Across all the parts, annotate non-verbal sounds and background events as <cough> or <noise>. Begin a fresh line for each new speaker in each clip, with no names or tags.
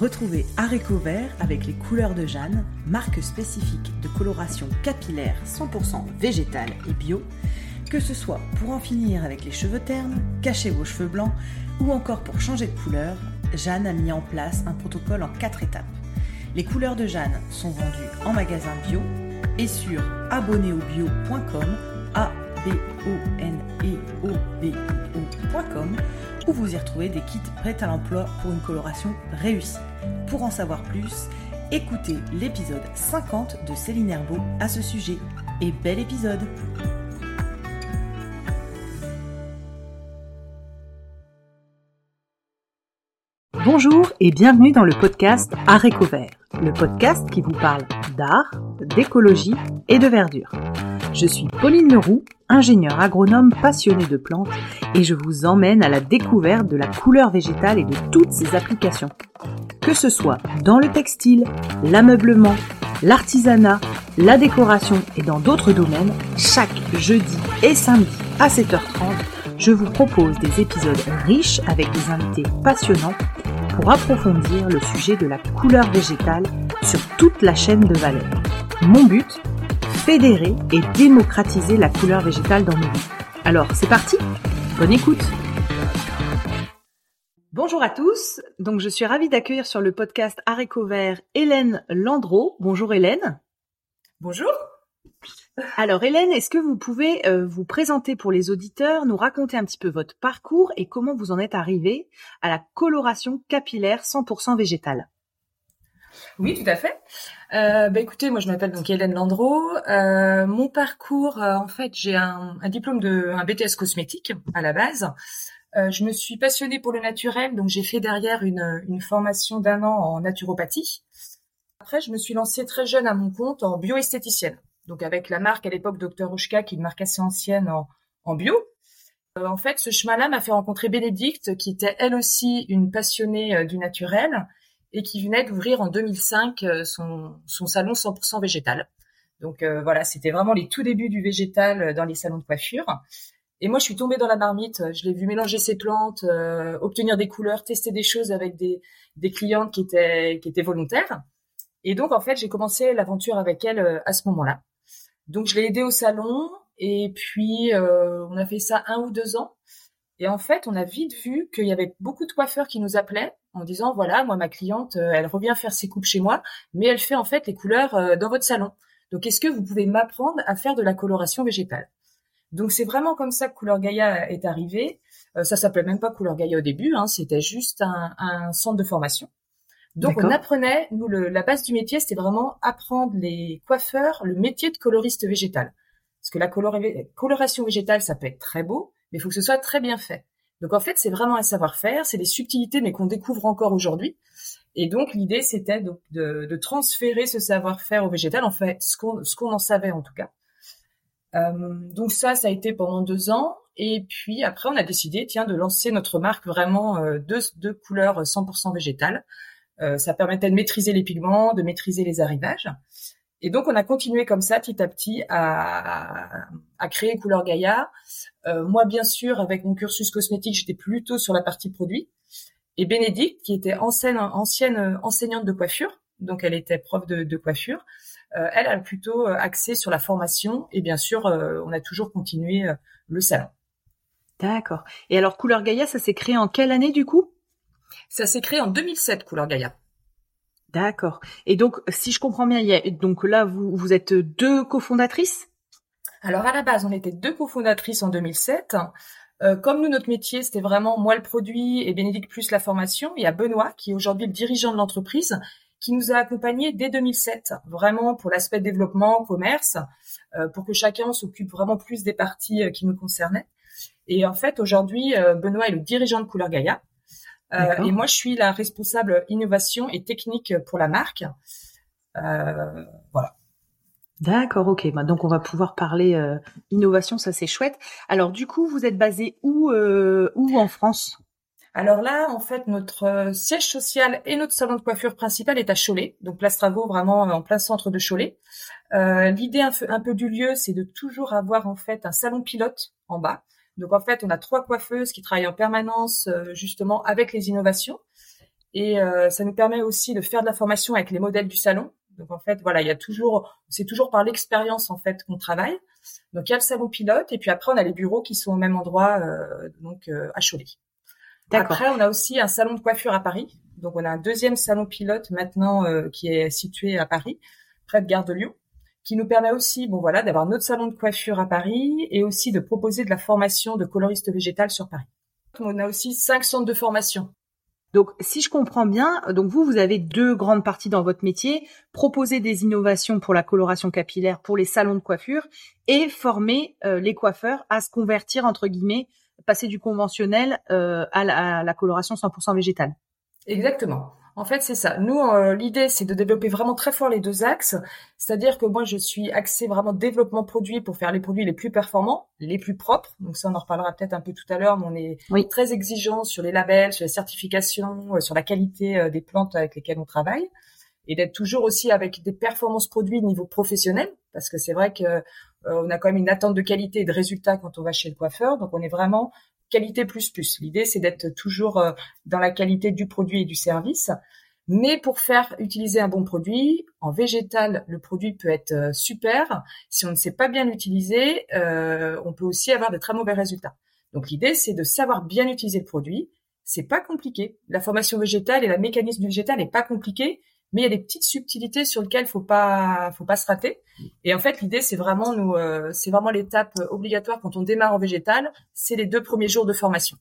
Retrouvez Areco Vert avec les couleurs de Jeanne, marque spécifique de coloration capillaire 100% végétale et bio, que ce soit pour en finir avec les cheveux ternes, cacher vos cheveux blancs ou encore pour changer de couleur, Jeanne a mis en place un protocole en 4 étapes. Les couleurs de Jeanne sont vendues en magasin bio et sur abonnéobio.com, a b o n e o b ocom où vous y retrouvez des kits prêts à l'emploi pour une coloration réussie. Pour en savoir plus, écoutez l'épisode 50 de Céline Herbeau à ce sujet. Et bel épisode Bonjour et bienvenue dans le podcast Art Vert, le podcast qui vous parle d'art, d'écologie et de verdure. Je suis Pauline Leroux, ingénieure agronome passionnée de plantes et je vous emmène à la découverte de la couleur végétale et de toutes ses applications. Que ce soit dans le textile, l'ameublement, l'artisanat, la décoration et dans d'autres domaines, chaque jeudi et samedi à 7h30, je vous propose des épisodes riches avec des invités passionnants pour approfondir le sujet de la couleur végétale sur toute la chaîne de valeur. Mon but fédérer et démocratiser la couleur végétale dans nos vies. Alors, c'est parti Bonne écoute Bonjour à tous, donc je suis ravie d'accueillir sur le podcast Vert Hélène Landreau. Bonjour Hélène.
Bonjour.
Alors Hélène, est-ce que vous pouvez euh, vous présenter pour les auditeurs, nous raconter un petit peu votre parcours et comment vous en êtes arrivée à la coloration capillaire 100% végétale?
Oui, tout à fait. Euh, bah, écoutez, moi je m'appelle donc Hélène Landreau. Euh, mon parcours, euh, en fait, j'ai un, diplôme de un BTS cosmétique à la base. Euh, je me suis passionnée pour le naturel, donc j'ai fait derrière une, une formation d'un an en naturopathie. Après, je me suis lancée très jeune à mon compte en bioesthéticienne, donc avec la marque à l'époque Dr Ushka, qui est une marque assez ancienne en, en bio. en fait, ce chemin-là m'a fait rencontrer Bénédicte, qui était elle aussi une passionnée du naturel et qui venait d'ouvrir en 2005 euh, son, son salon 100% végétal. Donc euh, voilà, c'était vraiment les tout débuts du végétal euh, dans les salons de coiffure. Et moi, je suis tombée dans la marmite. Je l'ai vu mélanger ses plantes, obtenir des couleurs, tester des choses avec des, des clientes qui étaient qui étaient volontaires. Et donc, en fait, j'ai commencé l'aventure avec elle à ce moment-là. Donc, je l'ai aidée au salon. Et puis, on a fait ça un ou deux ans. Et en fait, on a vite vu qu'il y avait beaucoup de coiffeurs qui nous appelaient en disant voilà, moi ma cliente, euh, elle revient faire ses coupes chez moi, mais elle fait en fait les couleurs euh, dans votre salon. Donc est-ce que vous pouvez m'apprendre à faire de la coloration végétale? Donc c'est vraiment comme ça que Couleur Gaïa est arrivé. Euh, ça s'appelait même pas Couleur Gaïa au début, hein, c'était juste un, centre de formation. Donc on apprenait, nous la base du métier, c'était vraiment apprendre les coiffeurs le métier de coloriste végétal. Parce que la coloration végétale, ça peut être très beau, mais il faut que ce soit très bien fait. Donc en fait, c'est vraiment un savoir-faire, c'est des subtilités, mais qu'on découvre encore aujourd'hui. Et donc l'idée, c'était de, de, transférer ce savoir-faire au végétal, en fait, ce qu'on qu'on en savait en tout cas. Euh, donc ça, ça a été pendant deux ans. Et puis après, on a décidé, tiens, de lancer notre marque vraiment euh, de, de couleurs 100% végétales. Euh, ça permettait de maîtriser les pigments, de maîtriser les arrivages. Et donc, on a continué comme ça, petit à petit, à, à créer Couleur Gaïa. Euh, moi, bien sûr, avec mon cursus cosmétique, j'étais plutôt sur la partie produit. Et Bénédicte, qui était ancienne, ancienne enseignante de coiffure, donc elle était prof de, de coiffure, euh, elle a plutôt axé sur la formation. Et bien sûr, euh, on a toujours continué euh, le salon.
D'accord. Et alors, Couleur Gaïa, ça s'est créé en quelle année du coup?
Ça s'est créé en 2007, Couleur Gaïa.
D'accord. Et donc, si je comprends bien, y a, donc là, vous, êtes deux cofondatrices?
Alors à la base, on était deux cofondatrices en 2007. Euh, comme nous, notre métier, c'était vraiment moi le produit et Bénédicte plus la formation. Il y a Benoît, qui est aujourd'hui le dirigeant de l'entreprise, qui nous a accompagnés dès 2007, vraiment pour l'aspect développement, commerce, euh, pour que chacun s'occupe vraiment plus des parties euh, qui nous concernaient. Et en fait, aujourd'hui, Benoît est le dirigeant de Couleur Gaïa. Euh, et moi, je suis la responsable innovation et technique pour la marque. Euh, voilà.
D'accord, ok. Bah, donc on va pouvoir parler euh, innovation, ça c'est chouette. Alors du coup, vous êtes basé où où en France?
Alors là, en fait, notre siège social et notre salon de coiffure principal est à Cholet, donc Place Travaux, vraiment en plein centre de Cholet. L'idée un, peu du lieu, c'est de toujours avoir en fait un salon pilote en bas, donc en fait, on a trois coiffeuses qui travaillent en permanence euh, justement avec les innovations. et ça nous permet aussi de faire de la formation avec les modèles du salon. Donc en fait, voilà, il y a toujours, c'est toujours par l'expérience en fait qu'on travaille. Donc il y a le salon pilote et puis après on a les bureaux qui sont au même endroit, donc à Cholet. Après, on a aussi un salon de coiffure à Paris. Donc, on a un deuxième salon pilote maintenant euh, qui est situé à Paris, près de Gare de Lyon, qui nous permet aussi, bon voilà, d'avoir notre salon de coiffure à Paris et aussi de proposer de la formation de coloriste végétal sur Paris. On a aussi cinq centres de formation.
Donc, si je comprends bien, donc vous, vous avez deux grandes parties dans votre métier proposer des innovations pour la coloration capillaire pour les salons de coiffure et former euh, les coiffeurs à se convertir entre guillemets passer du conventionnel euh, à, la, coloration 100% végétale.
Exactement. En fait, c'est ça. Nous, euh, l'idée, c'est de développer vraiment très fort les deux axes. C'est-à-dire que moi, je suis axée vraiment développement produit pour faire les produits les plus performants, les plus propres. Donc ça, on en reparlera peut-être un peu tout à l'heure, mais on est très exigeant sur les labels, sur les certifications, euh, sur la qualité des plantes avec lesquelles on travaille et d'être toujours aussi avec des performances produits niveau professionnel parce que c'est vrai que euh, on a quand même une attente de qualité et de résultats quand on va chez le coiffeur donc on est vraiment qualité plus plus l'idée c'est d'être toujours euh, dans la qualité du produit et du service mais pour faire utiliser un bon produit, en végétal, le produit peut être euh, super. Si on ne sait pas bien l'utiliser, on peut aussi avoir de très mauvais résultats. Donc l'idée, c'est de savoir bien utiliser le produit. C'est pas compliqué. La formation végétale et la mécanisme du végétal n'est pas compliqué mais il y a des petites subtilités sur lesquelles faut pas faut pas se rater. Et en fait, l'idée c'est vraiment nous euh, c'est vraiment l'étape obligatoire quand on démarre en végétal, c'est les deux premiers jours de formation.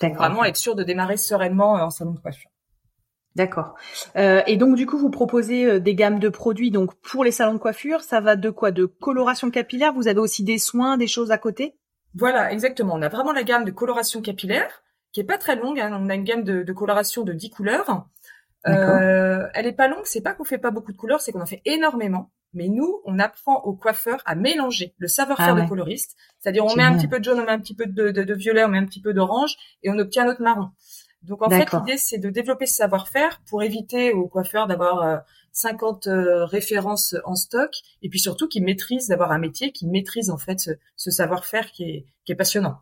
Vraiment être sûr de démarrer sereinement euh, en salon de coiffure.
D'accord. Euh, et donc du coup, vous proposez euh, des gammes de produits donc pour les salons de coiffure. Ça va de quoi? De coloration capillaire? Vous avez aussi des soins, des choses à côté?
Voilà, exactement. On a vraiment la gamme de coloration capillaire qui est pas très longue. Hein. On a une gamme de, de coloration de 10 couleurs. Euh, elle est pas longue, c'est pas qu'on fait pas beaucoup de couleurs, c'est qu'on en fait énormément. Mais nous, on apprend aux coiffeurs à mélanger le savoir-faire ah de coloriste. C'est-à-dire, on met un petit peu de jaune, on met un petit peu de, de, de, violet, on met un petit peu d'orange, et on obtient notre marron. Donc, en fait, l'idée, c'est de développer ce savoir-faire pour éviter aux coiffeurs d'avoir 50 euh, euh, références en stock, et puis surtout qu'ils maîtrisent, d'avoir un métier qui maîtrise, en fait, ce, ce savoir-faire qui est, qui est passionnant.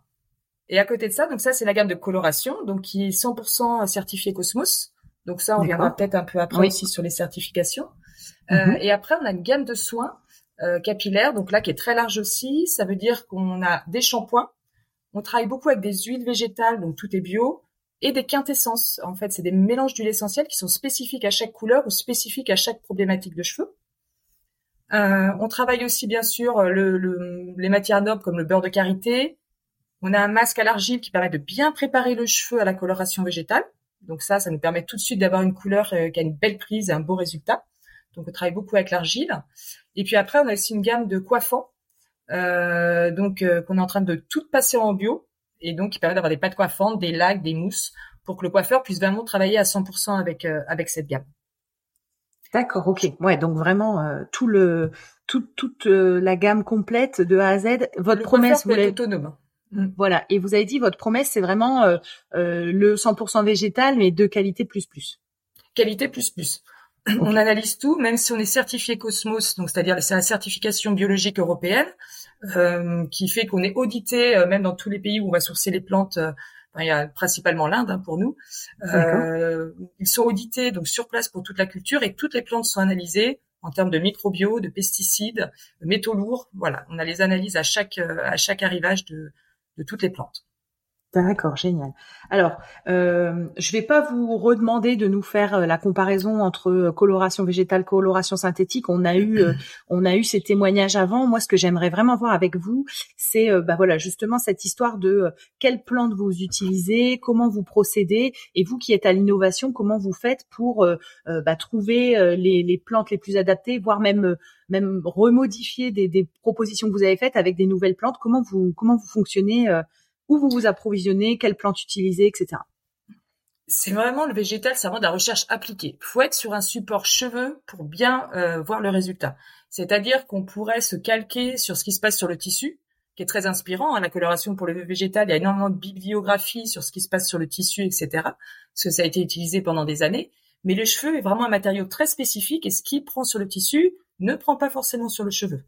Et à côté de ça, donc ça, c'est la gamme de coloration, donc qui est 100% certifiée Cosmos. Donc ça, on viendra peut-être un peu après aussi sur les certifications. Euh, mhm. et après, on a une gamme de soins euh, capillaires, donc là qui est très large aussi. Ça veut dire qu'on a des shampoings. On travaille beaucoup avec des huiles végétales, donc tout est bio, et des quintessences. En fait, c'est des mélanges d'huiles essentielles qui sont spécifiques à chaque couleur ou spécifiques à chaque problématique de cheveux. Euh, on travaille aussi bien sûr le, les matières nobles comme le beurre de karité. On a un masque à l'argile qui permet de bien préparer le cheveu à la coloration végétale. Donc ça, ça nous permet tout de suite d'avoir une couleur euh, qui a une belle prise et un beau résultat. Donc on travaille beaucoup avec l'argile. Et puis après, on a aussi une gamme de coiffants, euh, donc euh, qu'on est en train de tout passer en bio, et donc qui permet d'avoir des pâtes coiffantes, des lacs, des mousses, pour que le coiffeur puisse vraiment travailler à 100% avec avec cette gamme.
D'accord, ok. Ouais, donc vraiment tout le toute la gamme complète de A à Z. Votre promesse,
vous autonome.
Mm. Voilà. Et vous avez dit votre promesse, c'est vraiment euh, euh, le 100% végétal, mais de qualité plus plus.
Qualité plus plus. <clears throat> On analyse tout, même si on est certifié Cosmos, donc c'est-à-dire c'est la certification biologique européenne, euh, qui fait qu'on est audité même dans tous les pays où on va sourcer les plantes. il y a principalement l'Inde hein, pour nous. ils sont audités donc sur place pour toute la culture et toutes les plantes sont analysées en termes de microbio, de pesticides, de métaux lourds. Voilà, on a les analyses à chaque à chaque arrivage de de toutes les plantes.
D'accord, génial. Alors, euh, je vais pas vous redemander de nous faire euh, la comparaison entre euh, coloration végétale, coloration synthétique. On a eu, euh, <clears throat> on a eu ces témoignages avant. Moi, ce que j'aimerais vraiment voir avec vous, c'est, bah voilà, justement cette histoire de quelles plantes vous utilisez, comment vous procédez, et vous qui êtes à l'innovation, comment vous faites pour bah, trouver les, les, plantes les plus adaptées, voire même même remodifier des, des, propositions que vous avez faites avec des nouvelles plantes. Comment vous comment vous fonctionnez où vous vous approvisionnez, quelles plantes utiliser, etc.
C'est vraiment le végétal, c'est vraiment de la recherche appliquée. Faut être sur un support cheveux pour bien euh, voir le résultat. C'est-à-dire qu'on pourrait se calquer sur ce qui se passe sur le tissu, qui est très inspirant. Hein, la coloration pour le végétal, il y a énormément de bibliographie sur ce qui se passe sur le tissu, etc. Parce que ça a été utilisé pendant des années. Mais le cheveu est vraiment un matériau très spécifique et ce qui prend sur le tissu ne prend pas forcément sur le cheveu.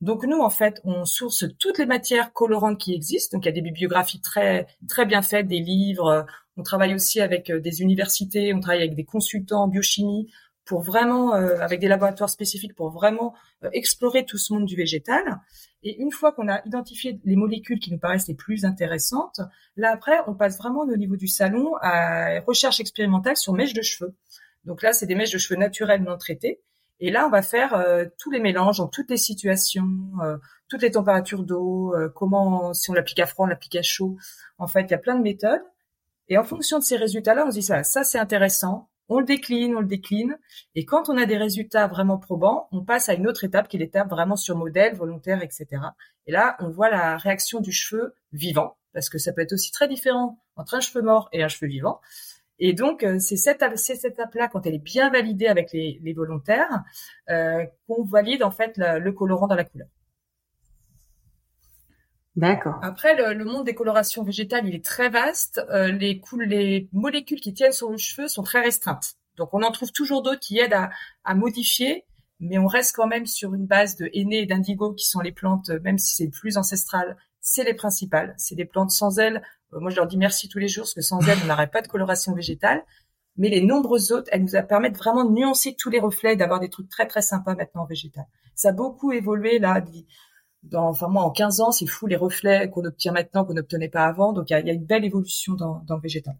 Donc nous, en fait, on source toutes les matières colorantes qui existent. Donc il y a des bibliographies très très bien faites, des livres. On travaille aussi avec euh, des universités, on travaille avec des consultants en biochimie pour vraiment, euh, avec des laboratoires spécifiques, pour vraiment euh, explorer tout ce monde du végétal. Et une fois qu'on a identifié les molécules qui nous paraissent les plus intéressantes, là après, on passe vraiment au niveau du salon à recherche expérimentale sur mèches de cheveux. Donc là, c'est des mèches de cheveux naturelles non traitées. Et là, on va faire euh, tous les mélanges dans toutes les situations, toutes les températures d'eau, comment, si on l'applique à froid, on l'applique à chaud. En fait, il y a plein de méthodes. Et en fonction de ces résultats-là, on se dit ça, ça c'est intéressant, on le décline, on le décline, et quand on a des résultats vraiment probants, on passe à une autre étape qui est l'étape vraiment sur modèle, volontaire, etc. Et là, on voit la réaction du cheveu vivant, parce que ça peut être aussi très différent entre un cheveu mort et un cheveu vivant. Et donc, euh, c'est cette, étape-là, quand elle est bien validée avec les, volontaires, euh, qu'on valide en fait le colorant dans la couleur.
D'accord.
Après, le, monde des colorations végétales, il est très vaste. Euh, les, les molécules qui tiennent sur le cheveu sont très restreintes. Donc, on en trouve toujours d'autres qui aident à, à, modifier, mais on reste quand même sur une base de henné et d'indigo, qui sont les plantes, même si c'est plus ancestral, c'est les principales. C'est des plantes sans ailes. Euh, moi, je leur dis merci tous les jours, parce que sans elles, on n'aurait pas de coloration végétale. Mais les nombreuses autres, elles nous permettent vraiment de nuancer tous les reflets, d'avoir des trucs très très sympas maintenant en végétal. Ça a beaucoup évolué là enfin moi en 15 ans, c'est fou les reflets qu'on obtient maintenant qu'on n'obtenait pas avant. Donc il y a, une belle évolution dans, le végétal.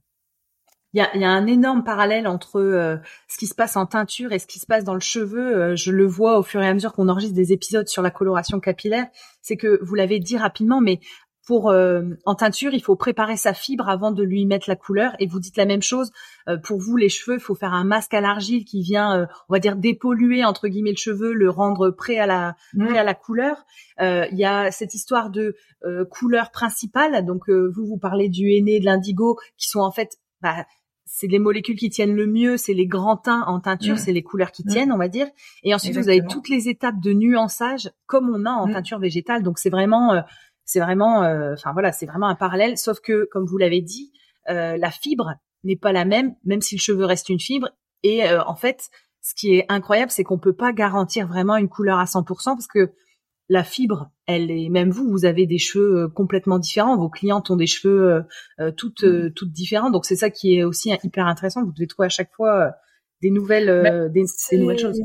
Il y a, y a, un énorme parallèle entre euh, ce qui se passe en teinture et ce qui se passe dans le cheveu. Euh, je le vois au fur et à mesure qu'on enregistre des épisodes sur la coloration capillaire. C'est que vous l'avez dit rapidement, mais pour euh, en teinture, il faut préparer sa fibre avant de lui mettre la couleur. Et vous dites la même chose euh, pour vous les cheveux. Il faut faire un masque à l'argile qui vient, euh, on va dire, dépolluer entre guillemets le cheveu, le rendre prêt à la mmh. prêt à la couleur. Il y a cette histoire de couleur principale. Donc vous vous parlez du henné, de l'indigo, qui sont en fait bah, c'est les molécules qui tiennent le mieux, c'est les grands teints en teinture, mmh. c'est les couleurs qui mmh. tiennent, on va dire. Et ensuite, vous avez toutes les étapes de nuançage comme on a en teinture végétale. Donc, c'est vraiment c'est vraiment, euh, enfin voilà, c'est vraiment un parallèle. Sauf que, comme vous l'avez dit, euh, la fibre n'est pas la même, même si le cheveu reste une fibre. Et euh, en fait, ce qui est incroyable, c'est qu'on peut pas garantir vraiment une couleur à 100% parce que la fibre, elle est même vous, vous avez des cheveux complètement différents. Vos clientes ont des cheveux toutes mmh. toutes différents. Donc c'est ça qui est aussi hyper intéressant. Vous devez trouver à chaque fois des nouvelles, euh, des, nouvelles choses.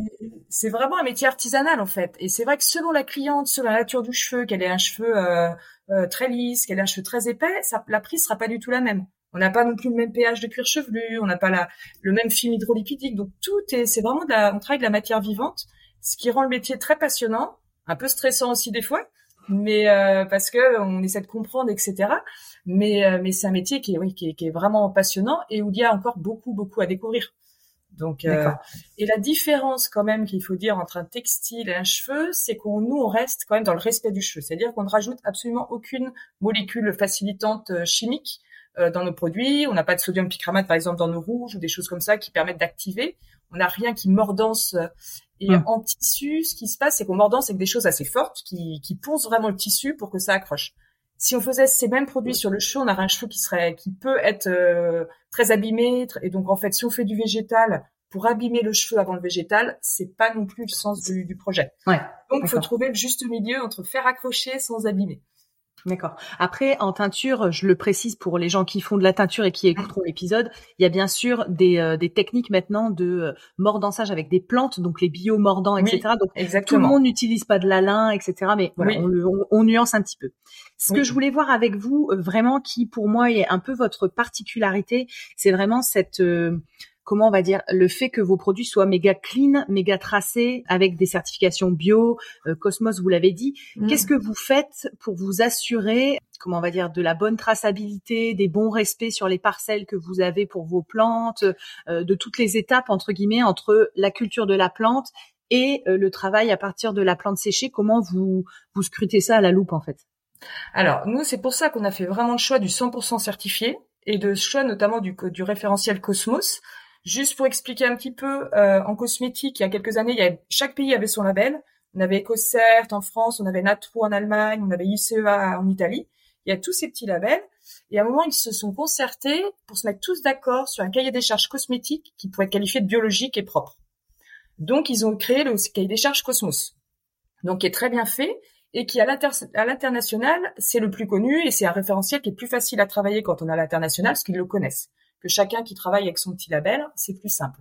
C'est vraiment un métier artisanal en fait. Et c'est vrai que selon la cliente, selon la nature du cheveu, qu'elle ait un cheveu euh, euh, très lisse, qu'elle ait un cheveu très épais, ça, la prise sera pas du tout la même. On n'a pas non plus le même pH de cuir chevelu, on n'a pas la, le même film hydrolipidique. Donc tout est, c'est vraiment de la, on travaille de la matière vivante, ce qui rend le métier très passionnant, un peu stressant aussi des fois, mais parce que on essaie de comprendre, etc. Mais mais c'est un métier qui est oui qui est, qui est vraiment passionnant et où il y a encore beaucoup beaucoup à découvrir. Donc, euh, et la différence quand même qu'il faut dire entre un textile et un cheveu, c'est qu'on nous on reste quand même dans le respect du cheveu, c'est-à-dire qu'on ne rajoute absolument aucune molécule facilitante euh, chimique euh, dans nos produits. On n'a pas de sodium picramate par exemple dans nos rouges ou des choses comme ça qui permettent d'activer. On n'a rien qui mordance. Et hum. en tissu, ce qui se passe, c'est qu'on mordance avec des choses assez fortes qui, qui poncent vraiment le tissu pour que ça accroche si on faisait ces mêmes produits sur le cheveu, on aurait un cheveu qui serait, qui peut être euh, très abîmé. Et donc en fait, si on fait du végétal pour abîmer le cheveu avant le végétal, c'est pas non plus le sens du, du projet.
Ouais,
donc il faut trouver le juste milieu entre faire accrocher sans abîmer.
D'accord. Après, en teinture, je le précise pour les gens qui font de la teinture et qui écouteront l'épisode, il y a bien sûr des, euh, des techniques maintenant de euh, mordançage avec des plantes, donc les biomordants, etc. donc tout le monde n'utilise pas de la lin, etc. Mais voilà, on, on, nuance un petit peu. Ce que je voulais voir avec vous, euh, vraiment, qui pour moi est un peu votre particularité, c'est vraiment cette comment on va dire le fait que vos produits soient méga clean, méga tracés avec des certifications bio, euh, Cosmos vous l'avez dit. Mm. Qu'est-ce que vous faites pour vous assurer comment on va dire de la bonne traçabilité, des bons respects sur les parcelles que vous avez pour vos plantes, euh, de toutes les étapes entre guillemets entre la culture de la plante et euh, le travail à partir de la plante séchée, comment vous vous scrutez ça à la loupe en fait?
Alors, nous c'est pour ça qu'on a fait vraiment le choix du 100% certifié et de choix notamment du, du référentiel Cosmos Juste pour expliquer un petit peu, euh, en cosmétique, il y a quelques années, il y avait, chaque pays avait son label. On avait EcoCert en France, on avait Natro en Allemagne, on avait ICEA en Italie. Il y a tous ces petits labels. Et à un moment, ils se sont concertés pour se mettre tous d'accord sur un cahier des charges cosmétiques qui pourrait être qualifié de biologique et propre. Donc, ils ont créé le cahier des charges Cosmos. donc qui est très bien fait et qui à l'international, c'est le plus connu et c'est un référentiel qui est plus facile à travailler quand on a l'international parce qu'ils le connaissent. Que chacun qui travaille avec son petit label, c'est plus simple.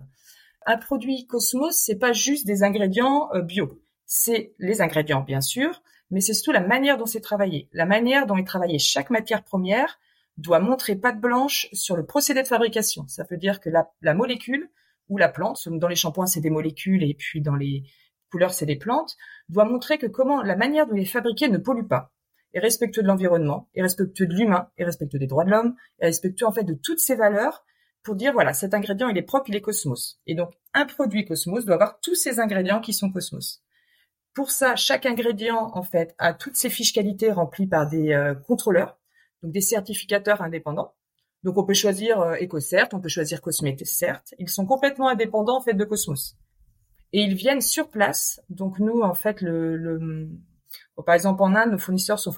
Un produit Cosmos, c'est pas juste des ingrédients euh, bio. C'est les ingrédients, bien sûr, mais c'est surtout la manière dont c'est travaillé. La manière dont est travaillée chaque matière première doit montrer patte blanche sur le procédé de fabrication. Ça veut dire que la, la molécule ou la plante, dans les shampoings c'est des molécules et puis dans les couleurs c'est des plantes, doit montrer que comment la manière dont il est ne pollue pas, est respectueux de l'environnement, est respectueux de l'humain, est respectueux des droits de l'homme, respectueux en fait de toutes ces valeurs pour dire voilà cet ingrédient il est propre, il est cosmos. Et donc un produit cosmos doit avoir tous ces ingrédients qui sont cosmos. Pour ça, chaque ingrédient en fait a toutes ses fiches qualité remplies par des euh, contrôleurs, donc des certificateurs indépendants. Donc on peut choisir euh, EcoCert, on peut choisir Cosmecert. Ils sont complètement indépendants en fait de Cosmos et ils viennent sur place. Donc nous, en fait, le par exemple en Inde, nos fournisseurs sont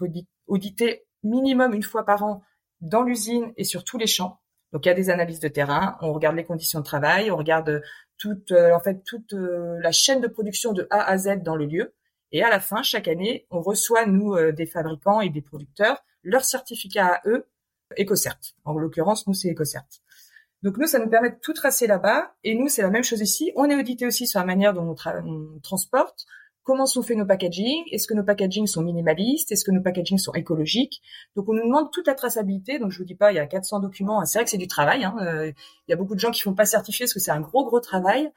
audités minimum une fois par an dans l'usine et sur tous les champs. Donc il y a des analyses de terrain, on regarde les conditions de travail, on regarde toute euh, en fait toute euh, la chaîne de production de A à Z dans le lieu. Et à la fin, chaque année, on reçoit nous euh, des fabricants et des producteurs leur certificat à eux EcoCert. En l'occurrence, nous c'est EcoCert. Donc nous, ça nous permet de tout tracer là-bas. Et nous, c'est la même chose ici. On est audité aussi sur la manière dont on, transporte. Comment sont faits nos packaging Est-ce que nos packaging sont minimalistes Est-ce que nos packaging sont écologiques Donc on nous demande toute la traçabilité. Donc je vous dis pas, il y a 400 documents. C'est vrai que c'est du travail. Hein. Euh, il y a beaucoup de gens qui font pas certifier parce que c'est un gros gros travail.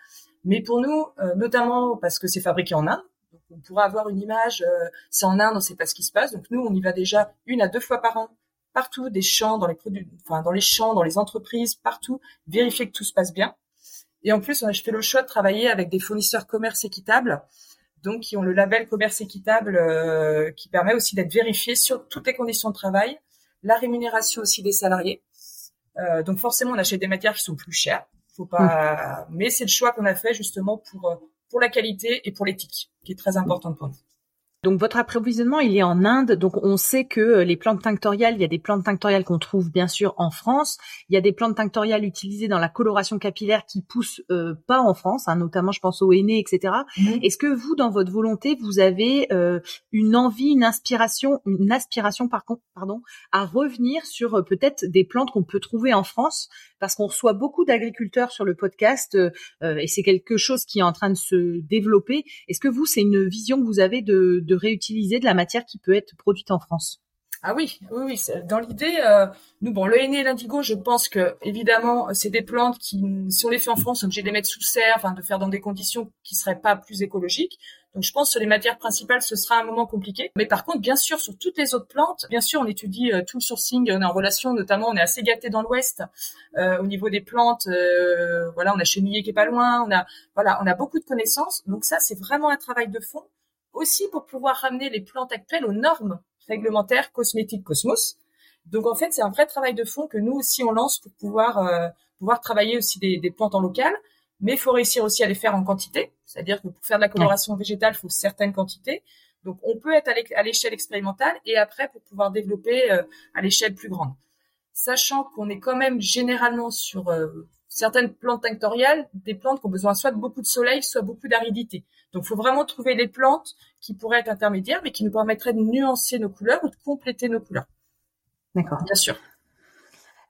Mais pour nous, euh, notamment parce que c'est fabriqué en Inde, on pourra avoir une image. Euh, c'est en Inde, on sait pas ce qui se passe. Donc nous, on y va déjà une à deux fois par an partout des champs, dans les produits, enfin dans les champs, dans les entreprises, partout, vérifier que tout se passe bien. Et en plus, je fais le choix de travailler avec des fournisseurs commerce équitable, donc qui ont le label commerce équitable, euh, qui permet aussi d'être vérifié sur toutes les conditions de travail, la rémunération aussi des salariés. Euh, donc forcément, on achète des matières qui sont plus chères, faut pas, mmh. mais c'est le choix qu'on a fait justement pour euh, pour la qualité et pour l'éthique, qui est très importante pour nous.
Donc votre approvisionnement, il est en Inde. Donc on sait que euh, les plantes tinctoriales, il y a des plantes tinctoriales qu'on trouve bien sûr en France. Il y a des plantes tinctoriales utilisées dans la coloration capillaire qui poussent euh, pas en France, hein, notamment je pense au henné, etc. Est-ce que vous, dans votre volonté, vous avez euh, une envie, une inspiration, une aspiration par contre, pardon, à revenir sur peut-être des plantes qu'on peut trouver en France? Parce qu'on reçoit beaucoup d'agriculteurs sur le podcast et c'est quelque chose qui est en train de se développer. Est-ce que vous, c'est une vision que vous avez de réutiliser de la matière qui peut être produite en France.
Ah oui, oui, oui. Dans l'idée, euh, nous, bon, le henné et l'indigo, je pense que évidemment, c'est des plantes qui, si on les fait en France, on est obligé de les mettre sous serre, enfin, de faire dans des conditions qui seraient pas plus écologiques. Donc, je pense que sur les matières principales, ce sera un moment compliqué. Mais par contre, bien sûr, sur toutes les autres plantes, bien sûr, on étudie euh, tout le sourcing, on est en relation, notamment, on est assez gâté dans l'Ouest euh, au niveau des plantes. voilà, on a Chenillé qui est pas loin, on a, voilà, on a beaucoup de connaissances. Donc ça, c'est vraiment un travail de fond aussi pour pouvoir ramener les plantes actuelles aux normes réglementaires cosmétiques Cosmos. Donc en fait, c'est un vrai travail de fond que nous aussi on lance pour pouvoir euh, pouvoir travailler aussi des, des, plantes en local, mais il faut réussir aussi à les faire en quantité, c'est-à-dire que pour faire de la coloration végétale, il faut certaines quantités. Donc on peut être à l'échelle expérimentale et après pour pouvoir développer euh, à l'échelle plus grande. Sachant qu'on est quand même généralement sur euh, certaines plantes tinctoriales, des plantes qui ont besoin soit de beaucoup de soleil, soit beaucoup d'aridité. Donc, il faut vraiment trouver des plantes qui pourraient être intermédiaires, mais qui nous permettraient de nuancer nos couleurs ou de compléter nos couleurs.
D'accord.
Bien sûr.